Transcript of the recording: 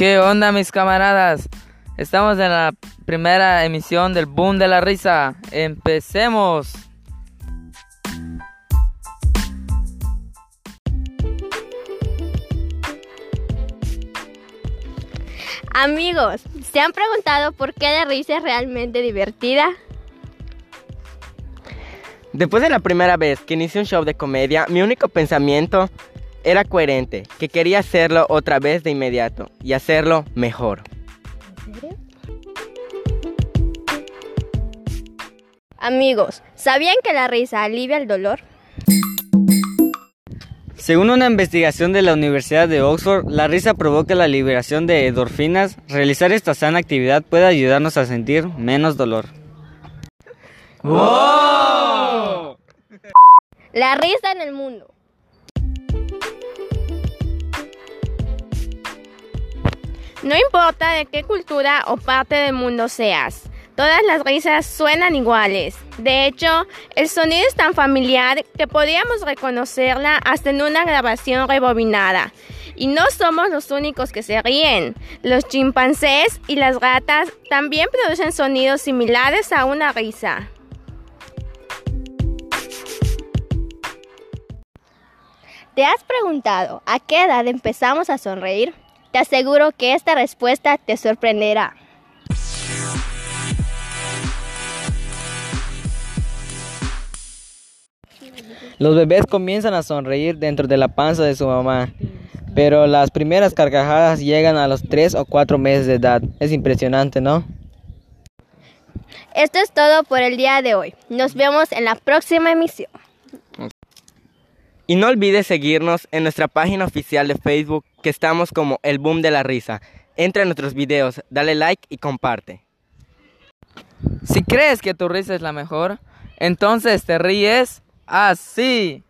¿Qué onda mis camaradas? Estamos en la primera emisión del Boom de la Risa. Empecemos. Amigos, ¿se han preguntado por qué la risa es realmente divertida? Después de la primera vez que inicié un show de comedia, mi único pensamiento era coherente, que quería hacerlo otra vez de inmediato y hacerlo mejor. Amigos, ¿sabían que la risa alivia el dolor? Según una investigación de la Universidad de Oxford, la risa provoca la liberación de endorfinas. Realizar esta sana actividad puede ayudarnos a sentir menos dolor. La risa en el mundo. No importa de qué cultura o parte del mundo seas, todas las risas suenan iguales. De hecho, el sonido es tan familiar que podríamos reconocerla hasta en una grabación rebobinada. Y no somos los únicos que se ríen. Los chimpancés y las gatas también producen sonidos similares a una risa. ¿Te has preguntado a qué edad empezamos a sonreír? Te aseguro que esta respuesta te sorprenderá. Los bebés comienzan a sonreír dentro de la panza de su mamá, pero las primeras carcajadas llegan a los 3 o 4 meses de edad. Es impresionante, ¿no? Esto es todo por el día de hoy. Nos vemos en la próxima emisión. Y no olvides seguirnos en nuestra página oficial de Facebook, que estamos como El Boom de la Risa. Entra en nuestros videos, dale like y comparte. Si crees que tu risa es la mejor, entonces te ríes así.